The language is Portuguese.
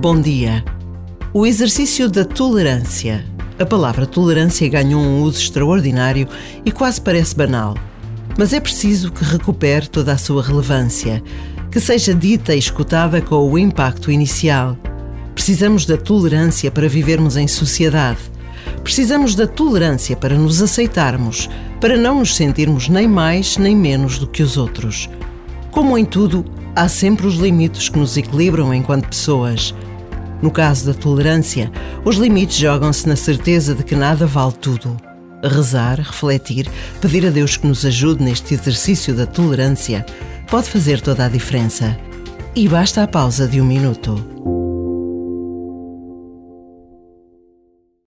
Bom dia. O exercício da tolerância. A palavra tolerância ganhou um uso extraordinário e quase parece banal. Mas é preciso que recupere toda a sua relevância, que seja dita e escutada com o impacto inicial. Precisamos da tolerância para vivermos em sociedade. Precisamos da tolerância para nos aceitarmos, para não nos sentirmos nem mais nem menos do que os outros. Como em tudo, há sempre os limites que nos equilibram enquanto pessoas. No caso da tolerância, os limites jogam-se na certeza de que nada vale tudo. Rezar, refletir, pedir a Deus que nos ajude neste exercício da tolerância pode fazer toda a diferença. E basta a pausa de um minuto.